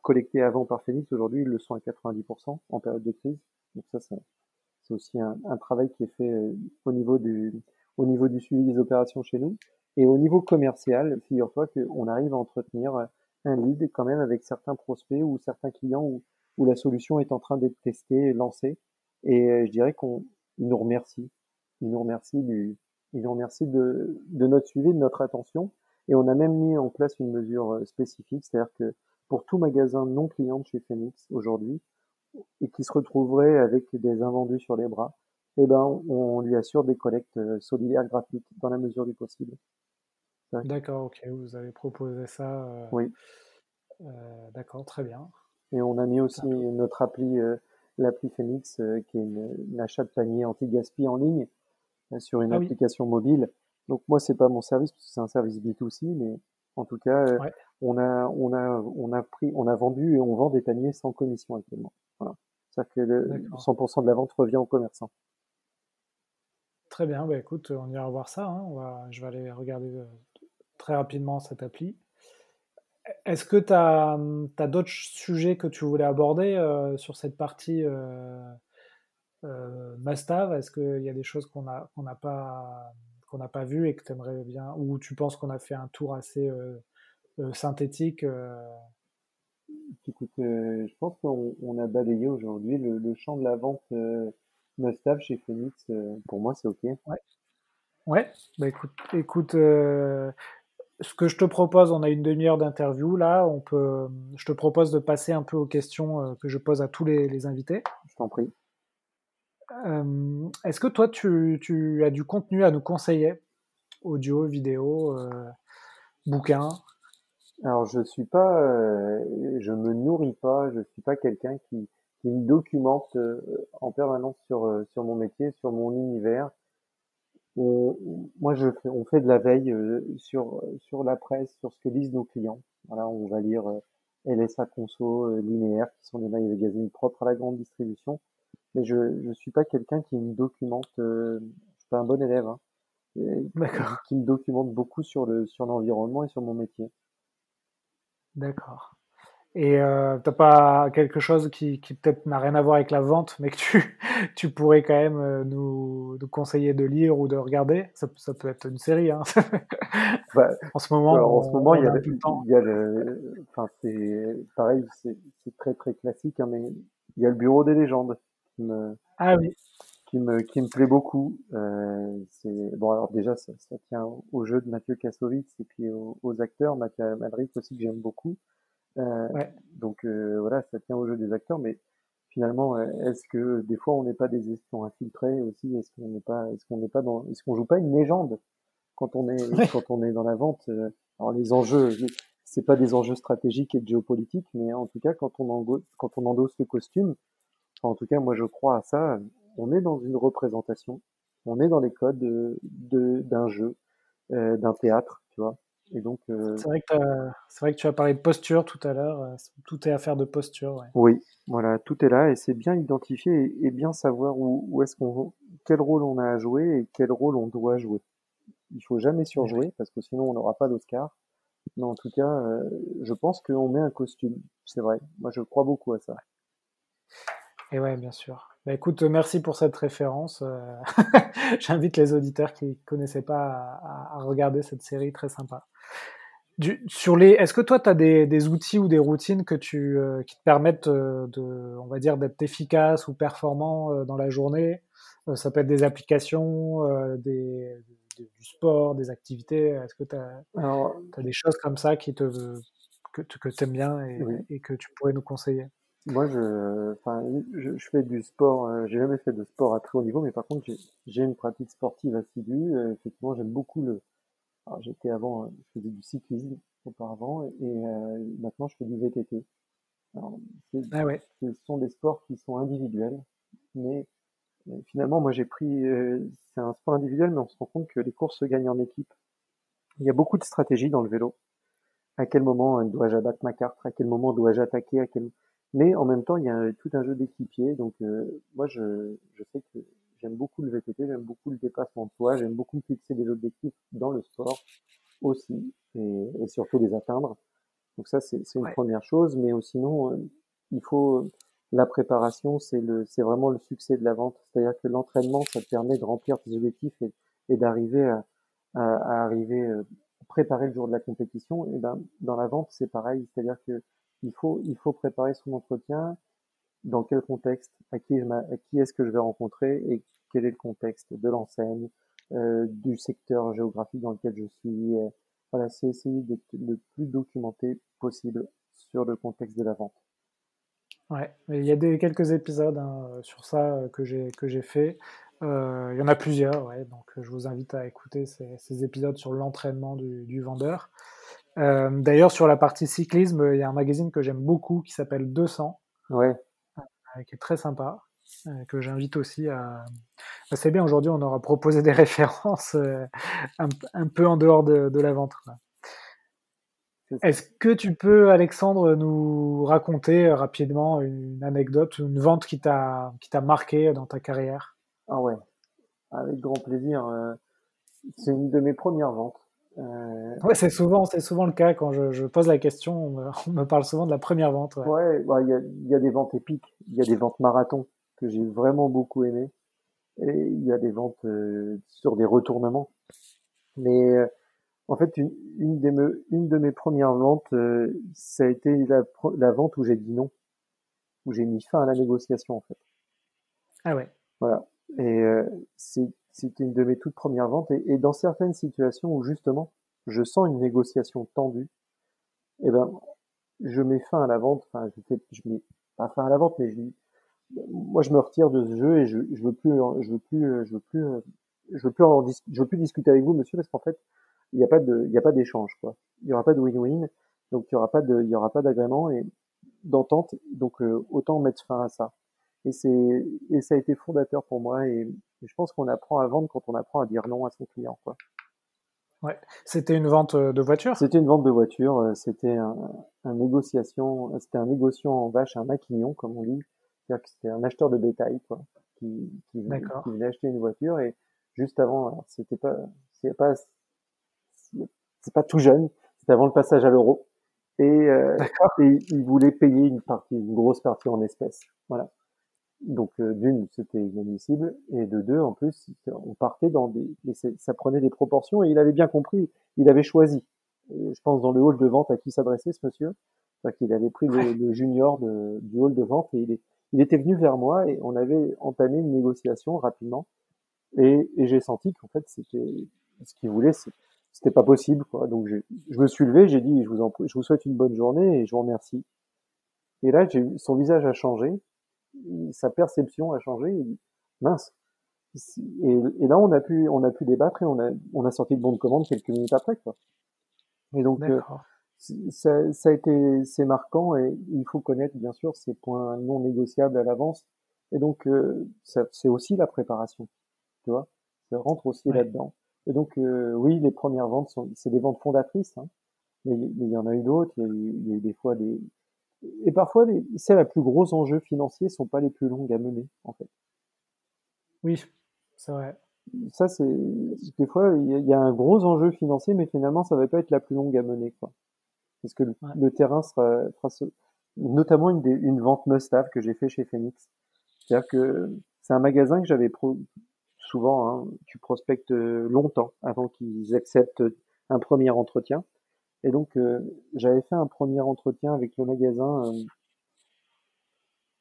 collectés avant par Phoenix aujourd'hui ils le sont à 90% en période de crise. Donc ça c'est aussi un, un, travail qui est fait euh, au niveau du au niveau du suivi des opérations chez nous et au niveau commercial, figure-toi qu'on arrive à entretenir un lead quand même avec certains prospects ou certains clients où, où la solution est en train d'être testée, lancée. Et euh, je dirais qu'on nous remercie, ils nous remercie du ils nous remercie de, de notre suivi, de notre attention. Et on a même mis en place une mesure euh, spécifique, c'est-à-dire que pour tout magasin non client de chez Phoenix aujourd'hui, et qui se retrouverait avec des invendus sur les bras, eh ben, on, lui assure des collectes euh, solidaires gratuites dans la mesure du possible. D'accord, ok, vous avez proposé ça. Euh, oui. Euh, D'accord, très bien. Et on a mis aussi notre appli, euh, l'appli Phoenix, qui est une, une, achat de panier anti-gaspi en ligne sur une ah, application oui. mobile donc moi c'est pas mon service parce que c'est un service B2C, mais en tout cas ouais. on a on a on a pris on a vendu et on vend des paniers sans commission actuellement. Voilà. C'est-à-dire que le 100% de la vente revient aux commerçants. Très bien, bah écoute, on ira voir ça. Hein. On va, je vais aller regarder très rapidement cette appli. Est-ce que tu as, as d'autres sujets que tu voulais aborder euh, sur cette partie euh, euh, Mastav Est-ce qu'il y a des choses qu'on n'a pas qu'on n'a pas vu et que tu aimerais bien, ou tu penses qu'on a fait un tour assez euh, synthétique. Écoute, euh, je pense qu'on on a balayé aujourd'hui le, le, champ de la vente euh, Mustave chez Phoenix. pour moi, c'est OK. Ouais. Ouais, bah écoute, écoute ce que je te propose, on a une demi-heure d'interview là. On peut, je te propose de passer un peu aux questions que je pose à tous les, les invités. Je t'en prie. Euh, Est-ce que toi, tu, tu, as du contenu à nous conseiller? Audio, vidéo, euh, bouquin? Alors, je suis pas, euh, je me nourris pas, je suis pas quelqu'un qui, qui me documente euh, en permanence sur, euh, sur mon métier, sur mon univers. On, moi, je fais, on fait de la veille sur, sur la presse, sur ce que lisent nos clients. Voilà, on va lire LSA Conso, Linéaire, qui sont des magazines propres à la grande distribution mais je je suis pas quelqu'un qui me documente. Euh, je suis pas un bon élève. Hein, D'accord. Qui me documente beaucoup sur le sur l'environnement et sur mon métier. D'accord. Et euh, t'as pas quelque chose qui, qui peut-être n'a rien à voir avec la vente, mais que tu, *laughs* tu pourrais quand même euh, nous, nous conseiller de lire ou de regarder ça, ça peut être une série. Hein. *laughs* bah, en ce moment, alors, en ce moment, il y a, il y a le, enfin c'est pareil, c'est très très classique, hein, mais il y a le bureau des légendes qui me, ah oui. qui me, qui me plaît beaucoup. Euh, c'est bon alors déjà ça, ça, tient au jeu de Mathieu Kassovitz et puis aux, aux acteurs, Mathieu Madrid aussi que j'aime beaucoup. Euh, ouais. Donc euh, voilà, ça tient au jeu des acteurs, mais finalement, euh, est-ce que des fois on n'est pas des espions infiltrés aussi? Est-ce qu'on n'est pas, est-ce qu'on n'est pas dans, est-ce qu'on joue pas une légende? Quand on est, ouais. quand on est dans la vente alors les enjeux, c'est pas des enjeux stratégiques et géopolitiques, mais en tout cas, quand on, quand on endosse le costume, en tout cas, moi je crois à ça, on est dans une représentation, on est dans les codes de, d'un jeu, euh, d'un théâtre, tu vois? Et donc, euh, c'est vrai, vrai, que tu as parlé de posture tout à l'heure. Euh, tout est affaire de posture. Ouais. Oui, voilà, tout est là et c'est bien identifié et, bien savoir où, où est-ce qu'on, quel rôle on a à jouer et quel rôle on doit jouer. Il faut jamais surjouer parce que sinon on n'aura pas d'Oscar. Mais en tout cas, euh, je pense qu'on met un costume. C'est vrai. Moi, je crois beaucoup à ça. Et ouais, bien sûr. Bah, écoute, merci pour cette référence. Euh, *laughs* j'invite les auditeurs qui ne connaissaient pas à, regarder cette série très sympa. Du, sur les, est-ce que toi, tu as des, outils ou des routines que tu, euh, qui te permettent de, on va dire, d'être efficace ou performant dans la journée? Ça peut être des applications, des, du sport, des activités Est-ce que tu as, des choses comme ça qui te, que, tu aimes bien et, que tu pourrais nous conseiller? Moi, je, je, fais du sport. Euh, j'ai jamais fait de sport à très haut niveau, mais par contre, j'ai une pratique sportive assidue. Euh, effectivement, j'aime beaucoup le. J'étais avant, euh, je faisais du cyclisme auparavant, et maintenant, je fais du VTT. ah ouais. Ce sont des sports qui sont individuels, mais finalement, moi j'ai pris, euh, c'est un sport individuel, mais on se rend compte que les courses se gagnent en équipe. Il y a beaucoup de stratégies dans le vélo. À quel moment dois-je abattre ma carte? À quel moment dois-je attaquer? À quel... Mais en même temps, il y a tout un jeu d'équipier. Donc euh, moi, je, je sais que j'aime beaucoup le VTT, j'aime beaucoup le dépassement de soi, j'aime beaucoup fixer des objectifs dans le sport aussi, et, et surtout les atteindre. Donc ça, c'est une première chose. Mais sinon, euh, il faut la préparation, c'est le, c'est vraiment le succès de la vente. C'est-à-dire que l'entraînement, ça te permet de remplir tes objectifs et, et d'arriver à, à, arriver euh, préparer le jour de la compétition. Et ben, dans la vente, c'est pareil. C'est-à-dire que il faut, il faut préparer son entretien. Dans quel contexte? À qui, qui est-ce que je vais rencontrer? Et quel est le contexte de l'enseigne, euh, du secteur géographique dans lequel je suis? Voilà, c'est essayer d'être le plus documenté possible sur le contexte de la vente. Ouais, il y a des, quelques épisodes hein, sur ça euh, que j'ai que j'ai fait. Euh, il y en a plusieurs, ouais, donc je vous invite à écouter ces, épisodes sur l'entraînement du, vendeur. Euh, D'ailleurs, sur la partie cyclisme, il y a un magazine que j'aime beaucoup qui s'appelle 200, ouais. Euh, qui est très sympa, que j'invite aussi à. Bah, c'est bien, aujourd'hui, on aura proposé des *laughs* références un, un, peu en dehors de, de la vente. Est-ce que tu peux, Alexandre, nous raconter euh, rapidement une anecdote, une vente qui t'a marqué dans ta carrière? Ah ouais, avec grand plaisir. Euh, c'est une de mes premières ventes. Euh... Ouais, c'est souvent c'est souvent le cas quand je, je pose la question. On me, parle souvent de la première vente. Ouais, bah, il y, a, y a des ventes épiques, il y a des ventes marathon que j'ai vraiment beaucoup aimé, et il y a des ventes euh, sur des retournements. Mais euh, en fait, une, une, des me, une de mes premières ventes, ça a été la, la vente où j'ai dit non, où j'ai mis fin à la négociation en fait. Ah ouais. Voilà. Et euh, c'était une de mes toutes premières ventes. Et, dans certaines situations où justement je sens une négociation tendue, eh ben je mets fin à la vente. Enfin, je fais, je mets pas fin à la vente, mais je moi je me retire de ce jeu et je, je veux plus, je veux plus, je veux plus, je veux plus, en, je veux plus discuter avec vous, monsieur, parce qu'en fait il n'y a pas de, il y a pas d'échange, quoi. Il y aura pas de win-win, donc il y aura pas de, d'agrément et d'entente, donc euh, autant mettre fin à ça. Et c'est, et ça a été fondateur pour moi et, je pense qu'on apprend à vendre quand on apprend à dire non à son client, quoi. Ouais. C'était une vente euh, de voiture? C'était une vente de voiture. Euh, c'était un, un, négociation, c'était un négociant en vache, un maquignon, comme on dit. C'est-à-dire que c'était un acheteur de bétail, quoi, qui, qui, qui, venait acheter une voiture et juste avant, c'était pas, c'est pas c'est pas tout jeune, c'était avant le passage à l'euro. Et, euh, et il voulait payer une partie, une grosse partie en espèces. Voilà. Donc euh, d'une, c'était inadmissible, et de deux, en plus, on partait dans des, ça prenait des proportions, et il avait bien compris, il avait choisi. je pense dans le hall de vente à qui s'adressait ce monsieur, enfin, qu'il avait pris le, junior de, du hall de vente, et il, est, il était venu vers moi, et on avait entamé une négociation rapidement, et, et j'ai senti qu'en fait, c'était ce qu'il voulait, c'était pas possible quoi. Donc je me suis levé, j'ai dit je vous en je vous souhaite une bonne journée et je vous remercie. Et là, son visage a changé, sa perception a changé. mince. Et, et, là, on a pu on a pu débattre et on a on a sorti le bon de commande quelques minutes après quoi. Et donc, euh, ça, ça, a été, c'est marquant et il faut connaître bien sûr ces points non négociables à l'avance. Et donc, euh, c'est aussi la préparation, tu vois. Ça rentre aussi là-dedans. Et donc, euh, oui, les premières ventes sont, c'est des ventes fondatrices, hein, mais, il y en a eu d'autres. Il, y a eu des fois des, et parfois, c'est la plus gros enjeux financiers sont pas les plus longs à mener, en fait. Oui, c'est vrai. Ça, c'est des fois il y, a un gros enjeu financier, mais finalement, ça va pas être la plus longue à mener, quoi. Parce que le, terrain sera, notamment une, une vente must-have que j'ai fait chez Phoenix. C'est-à-dire que c'est un magasin que j'avais souvent, hein, tu prospectes longtemps avant qu'ils acceptent un premier entretien. Et donc, euh, j'avais fait un premier entretien avec le magasin euh,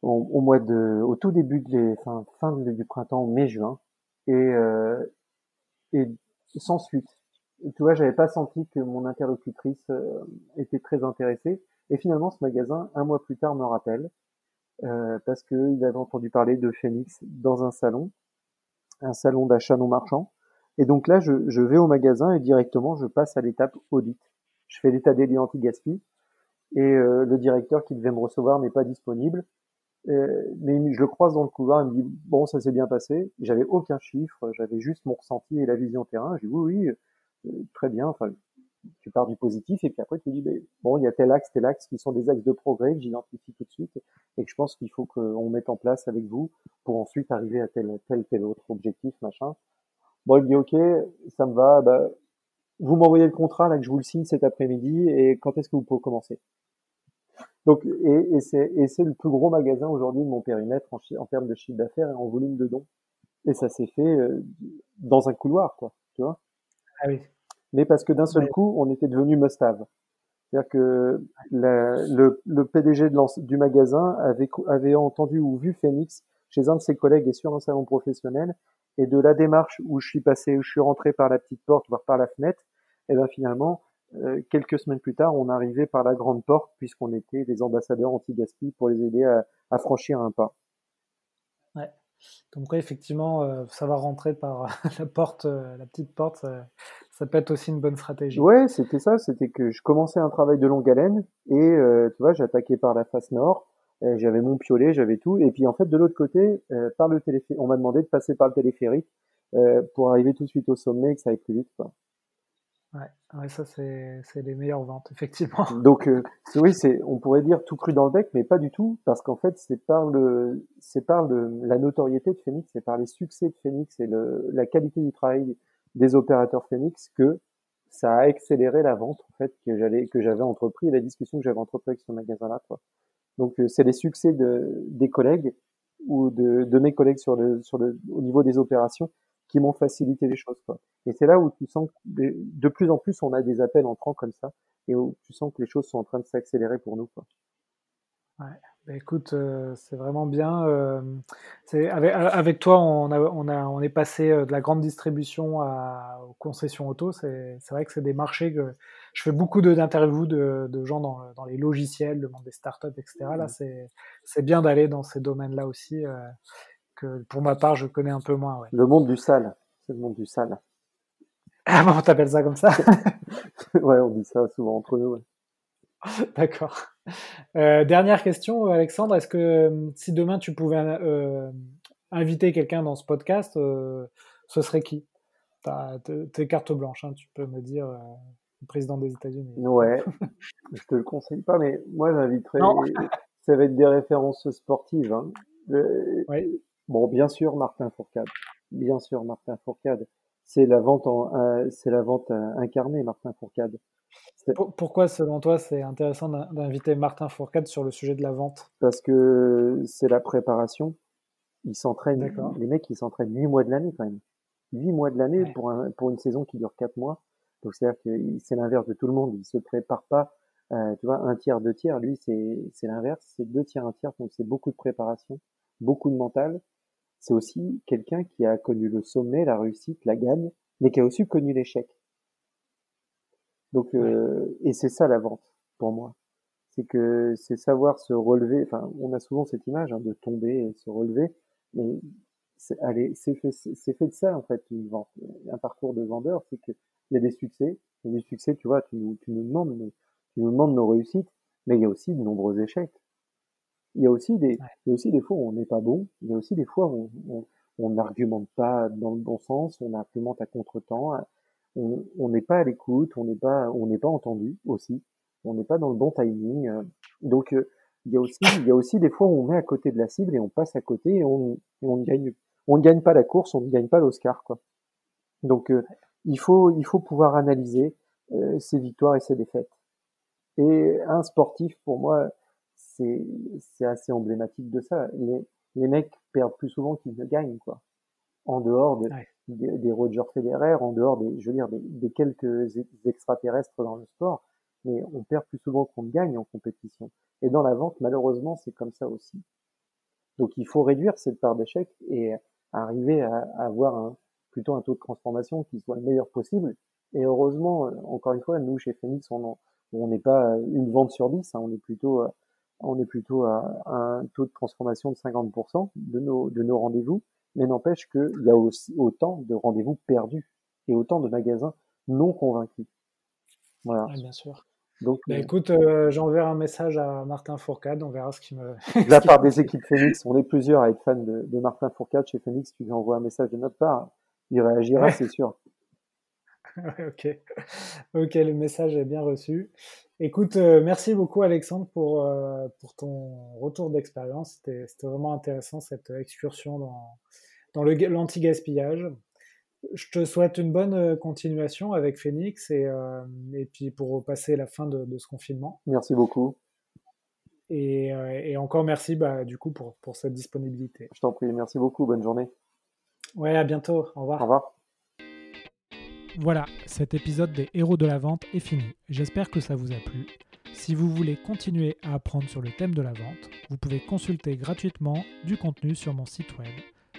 au, mois de, au tout début de fin, fin du printemps, mai-juin, et, euh, et sans suite. tu vois, j'avais pas senti que mon interlocutrice était très intéressée. Et finalement, ce magasin, un mois plus tard, me rappelle euh, parce qu'il avait entendu parler de Phoenix dans un salon, un salon d'achat non marchand. Et donc là, je, je, vais au magasin et directement, je passe à l'étape audit je fais l'état des lieux anti-gaspi et euh, le directeur qui devait me recevoir n'est pas disponible. Euh, mais je le croise dans le couloir, il me dit bon ça s'est bien passé. J'avais aucun chiffre, j'avais juste mon ressenti et la vision terrain. Je dis oui oui euh, très bien. Enfin tu pars du positif et puis après tu dis mais, bon il y a tel axe tel axe qui sont des axes de progrès que j'identifie tout de suite et que je pense qu'il faut qu'on mette en place avec vous pour ensuite arriver à tel tel tel autre objectif machin. Bon il me dit ok ça me va bah vous m'envoyez le contrat là que je vous le signe cet après-midi et quand est-ce que vous pouvez commencer? Donc et, et c'est et c'est le plus gros magasin aujourd'hui de mon périmètre en, en termes de chiffre d'affaires et en volume de dons. Et ça s'est fait euh, dans un couloir quoi tu vois? Ah oui. Mais parce que d'un seul coup on était devenu must-have. C'est-à-dire que la, le, le PDG de du magasin avait, avait entendu ou vu Phoenix chez un de ses collègues et sur un salon professionnel et de la démarche où je suis passé, où je suis rentré par la petite porte, voire par la fenêtre, et ben finalement, euh, quelques semaines plus tard, on arrivait par la grande porte puisqu'on était des ambassadeurs anti-gaspi pour les aider à, à, franchir un pas. Ouais. Donc quoi, effectivement, euh, savoir rentrer par *laughs* la porte, euh, la petite porte, ça, ça, peut être aussi une bonne stratégie. Ouais, c'était ça. C'était que je commençais un travail de longue haleine et euh, tu vois, j'attaquais par la face nord. Euh, j'avais mon piolet, j'avais tout. Et puis en fait, de l'autre côté, euh, par le téléphérique, on m'a demandé de passer par le téléphérique euh, pour arriver tout de suite au sommet et que ça aille plus vite. Quoi. Ouais, ouais ça c'est les meilleures ventes, effectivement. *laughs* Donc oui, c'est on pourrait dire tout cru dans le bec, mais pas du tout, parce qu'en fait c'est par le c'est par le, la notoriété de Phoenix, c'est par les succès de Phoenix et le, la qualité du travail des opérateurs Phoenix que ça a accéléré la vente en fait que j'allais que j'avais entrepris et la discussion que j'avais entrepris avec ce magasin-là. Quoi. Donc euh, c'est les succès de, des collègues ou de, de, mes collègues sur le, sur le, au niveau des opérations qui m'ont facilité les choses. Et c'est là où tu sens que de, plus en plus on a des appels entrants comme ça et où tu sens que les choses sont en train de s'accélérer pour nous. Bah, écoute, euh, c'est vraiment bien. Euh, avec, avec, toi, on, a, on, a, on est passé de la grande distribution à, aux concessions auto. C'est vrai que c'est des marchés que je fais beaucoup d'interviews de, de, gens dans, dans, les logiciels, le monde des startups, etc. Là, mmh. c'est bien d'aller dans ces domaines-là aussi, euh, que pour ma part, je connais un peu moins. Ouais. Le monde du sale, c'est le monde du sale. *laughs* Ah bon, t'appelles ça comme ça? *laughs* Ouais, on dit ça souvent entre nous. Ouais. *laughs* D'accord. *laughs* Euh, dernière question, Alexandre. Est-ce que euh, si demain tu pouvais euh, inviter quelqu'un dans ce podcast, ce serait qui? Tes cartes blanches, hein, tu peux me dire le président des États-Unis. Ouais, *laughs* je te le conseille pas, mais moi j'inviterais. *laughs* Ça va être des références sportives. Hein. Bon, bien sûr, Martin Fourcade. Bien sûr, Martin Fourcade. C'est la vente en, c'est la vente incarnée, Martin Fourcade. Pourquoi, selon toi, c'est intéressant d'inviter Martin Fourcade sur le sujet de la vente? Parce que c'est la préparation. Ils s'entraînent, les mecs, ils s'entraînent 8 mois de l'année quand même. 8 mois de l'année pour, un, pour une saison qui dure 4 mois. Donc c'est-à-dire que c'est l'inverse de tout le monde. Il se prépare pas, euh, tu vois, un tiers, deux tiers. Lui, c'est l'inverse. C'est deux tiers, un tiers. Donc c'est beaucoup de préparation, beaucoup de mental. C'est aussi quelqu'un qui a connu le sommet, la réussite, la gagne, mais qui a aussi connu l'échec. Donc, euh, et c'est ça la vente pour moi. C'est que c'est savoir se relever. Enfin, on a souvent cette image hein, de tomber et se relever, mais c'est fait, fait de ça en fait une vente, un parcours de vendeur, c'est que il y a des succès, il y a des succès, tu vois, tu nous, tu nous demandes, tu nous demandes nos réussites, mais il y a aussi de nombreux échecs. Il y a aussi des, il y a aussi des fois où on n'est pas bon, il y a aussi des fois où on n'argumente pas dans le bon sens, on argumente à contre-temps, on n'est pas à l'écoute, on n'est pas, on n'est pas entendu aussi, on n'est pas dans le bon timing. Donc il y a aussi, il y a aussi des fois où on met à côté de la cible et on passe à côté et on, on gagne, on ne gagne pas la course, on ne gagne pas l'Oscar, quoi. Donc, euh, il faut, il faut pouvoir analyser euh, ses victoires et ses défaites. Et un sportif, pour moi, c'est, c'est assez emblématique de ça. Les, les mecs perdent plus souvent qu'ils ne gagnent, quoi. En dehors des, des, Roger Federer, en dehors des, je veux dire, des, des quelques extraterrestres dans le sport, mais on perd plus souvent qu'on gagne en compétition. Et dans la vente, malheureusement, c'est comme ça aussi. Donc il faut réduire cette part d'échec et arriver à, avoir un, plutôt un taux de transformation qui soit le meilleur possible. Et heureusement, encore une fois, nous chez Phoenix, on n'est pas une vente sur 10, hein, on est plutôt on est plutôt à un taux de transformation de 50% de nos, de nos rendez-vous, mais n'empêche qu'il y a aussi autant de rendez-vous perdus et autant de magasins non convaincus. Voilà. bien sûr. Donc, bah, euh, écoute, euh, j'enverrai un message à Martin Fourcade, on verra ce qui me. *laughs* de la part des équipes Phoenix, on est plusieurs à être fans de, de Martin Fourcade chez Phoenix. Tu lui envoies un message de notre part, il réagira, c'est sûr. *laughs* ok, ok, le message est bien reçu. Écoute, euh, merci beaucoup Alexandre pour pour ton retour d'expérience. C'était vraiment intéressant cette excursion dans dans le l'anti-gaspillage je te souhaite une bonne euh, continuation avec Phoenix et, euh, et puis pour passer la fin de, ce confinement. Merci beaucoup. Et, euh, et encore merci bah, du coup pour, pour cette disponibilité. Je t'en prie, merci beaucoup, bonne journée. Ouais, à bientôt, au revoir. Au revoir. Voilà, cet épisode des héros de la vente est fini. J'espère que ça vous a plu. Si vous voulez continuer à apprendre sur le thème de la vente, vous pouvez consulter gratuitement du contenu sur mon site web